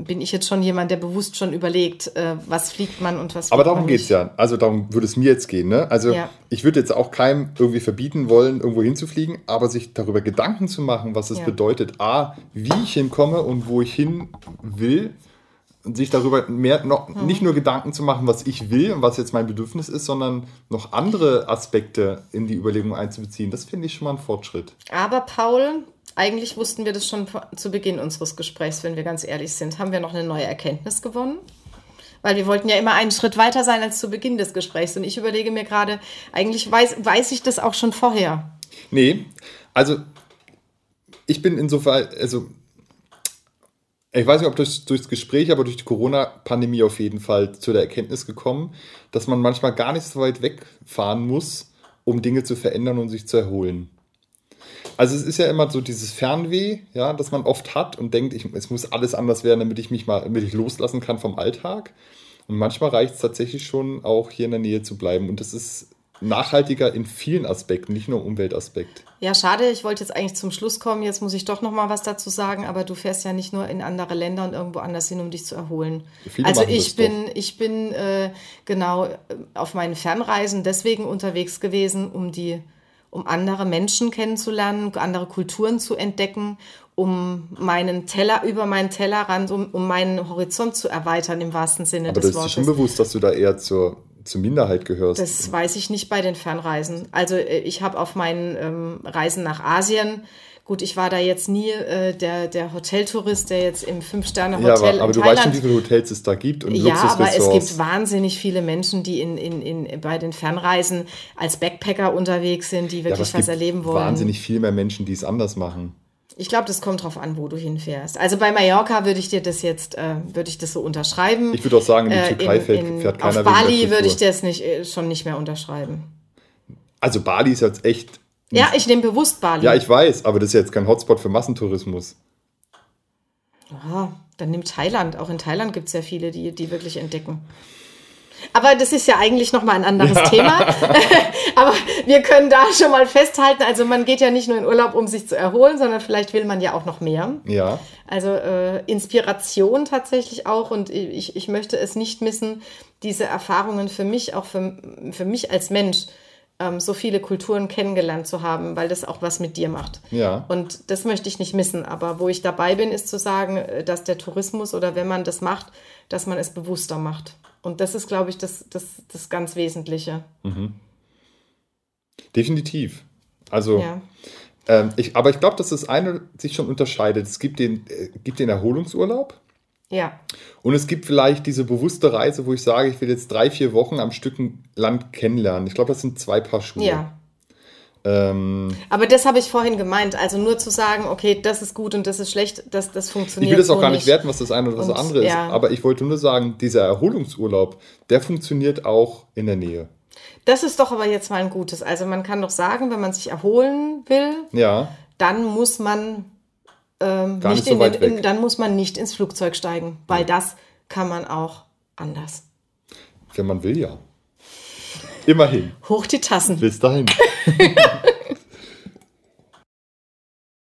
bin ich jetzt schon jemand, der bewusst schon überlegt, äh, was fliegt man und was Aber darum geht es ja. Also darum würde es mir jetzt gehen. Ne? Also Ja. ich würde jetzt auch keinem irgendwie verbieten wollen, irgendwo hinzufliegen, aber sich darüber Gedanken zu machen, was es Ja. bedeutet, a, wie ich hinkomme und wo ich hin will. Sich darüber mehr noch Mhm. nicht nur Gedanken zu machen, was ich will und was jetzt mein Bedürfnis ist, sondern noch andere Aspekte in die Überlegung einzubeziehen. Das finde ich schon mal ein Fortschritt. Aber Paul, eigentlich wussten wir das schon zu Beginn unseres Gesprächs, wenn wir ganz ehrlich sind. Haben wir noch eine neue Erkenntnis gewonnen? Weil wir wollten ja immer einen Schritt weiter sein als zu Beginn des Gesprächs. Und ich überlege mir gerade, eigentlich weiß, weiß ich das auch schon vorher. Nee, also ich bin insofern, also ich weiß nicht, ob durch, durchs Gespräch, aber durch die Corona-Pandemie auf jeden Fall zu der Erkenntnis gekommen, dass man manchmal gar nicht so weit wegfahren muss, um Dinge zu verändern und sich zu erholen. Also es ist ja immer so dieses Fernweh, ja, das man oft hat und denkt, ich, es muss alles anders werden, damit ich mich mal, damit ich loslassen kann vom Alltag. Und manchmal reicht es tatsächlich schon, auch hier in der Nähe zu bleiben. Und das ist nachhaltiger in vielen Aspekten, nicht nur im Umweltaspekt. Ja, schade. Ich wollte jetzt eigentlich zum Schluss kommen. Jetzt muss ich doch noch mal was dazu sagen. Aber du fährst ja nicht nur in andere Länder und irgendwo anders hin, um dich zu erholen. Viele also ich bin, doch. ich bin äh, genau äh, auf meinen Fernreisen deswegen unterwegs gewesen, um die, um andere Menschen kennenzulernen, andere Kulturen zu entdecken, um meinen Teller über meinen Tellerrand, um, um meinen Horizont zu erweitern im wahrsten Sinne Aber des Wortes. Aber das ist dir schon bewusst, dass du da eher zur zur Minderheit gehörst. Das weiß ich nicht bei den Fernreisen. Also äh, ich habe auf meinen ähm, Reisen nach Asien, gut, ich war da jetzt nie äh, der, der Hoteltourist, der jetzt im Fünf-Sterne-Hotel ja, aber, aber du Thailand, weißt schon, wie viele Hotels es da gibt und Ja, aber es gibt wahnsinnig viele Menschen, die in, in, in, bei den Fernreisen als Backpacker unterwegs sind, die wirklich ja, was erleben wollen. wahnsinnig viel mehr Menschen, die es anders machen. Ich glaube, das kommt drauf an, wo du hinfährst. Also bei Mallorca würde ich dir das jetzt, äh, würde ich das so unterschreiben. Ich würde auch sagen, in die äh, Türkei fährt, in, fährt keiner Auf Bali würde ich das nicht, äh, schon nicht mehr unterschreiben. Also Bali ist jetzt echt. Ja, ich nehme bewusst Bali. Ja, ich weiß, aber das ist jetzt kein Hotspot für Massentourismus. Ja, dann nimm Thailand. Auch in Thailand gibt es ja viele, die, die wirklich entdecken. Aber das ist ja eigentlich nochmal ein anderes ja. Thema. Aber wir können da schon mal festhalten, also man geht ja nicht nur in Urlaub, um sich zu erholen, sondern vielleicht will man ja auch noch mehr. Ja. Also äh, Inspiration tatsächlich auch und ich, ich möchte es nicht missen, diese Erfahrungen für mich, auch für, für mich als Mensch, ähm, so viele Kulturen kennengelernt zu haben, weil das auch was mit dir macht. Ja. Und das möchte ich nicht missen. Aber wo ich dabei bin, ist zu sagen, äh, dass der Tourismus oder wenn man das macht, dass man es bewusster macht. Und das ist, glaube ich, das, das, das ganz Wesentliche. Mhm. Definitiv. Also, ja. ähm, ich, aber ich glaube, dass das eine sich schon unterscheidet. Es gibt den, äh, gibt den Erholungsurlaub. Ja. Und es gibt vielleicht diese bewusste Reise, wo ich sage, ich will jetzt drei, vier Wochen am Stück Land kennenlernen. Ich glaube, das sind zwei Paar Schuhe. Ja. Ähm, Aber das habe ich vorhin gemeint. Also nur zu sagen, okay, das ist gut und das ist schlecht, das, das funktioniert. Ich will das auch gar nicht werten, was das eine oder das und, andere ist. Ja. Aber ich wollte nur sagen, dieser Erholungsurlaub, der funktioniert auch in der Nähe. Das ist doch aber jetzt mal ein gutes. Also man kann doch sagen, wenn man sich erholen will, ja. dann muss man ähm, nicht, nicht so in, in, dann muss man nicht ins Flugzeug steigen, weil ja. das kann man auch anders. Wenn man will, ja. Immerhin. Hoch die Tassen. Bis dahin.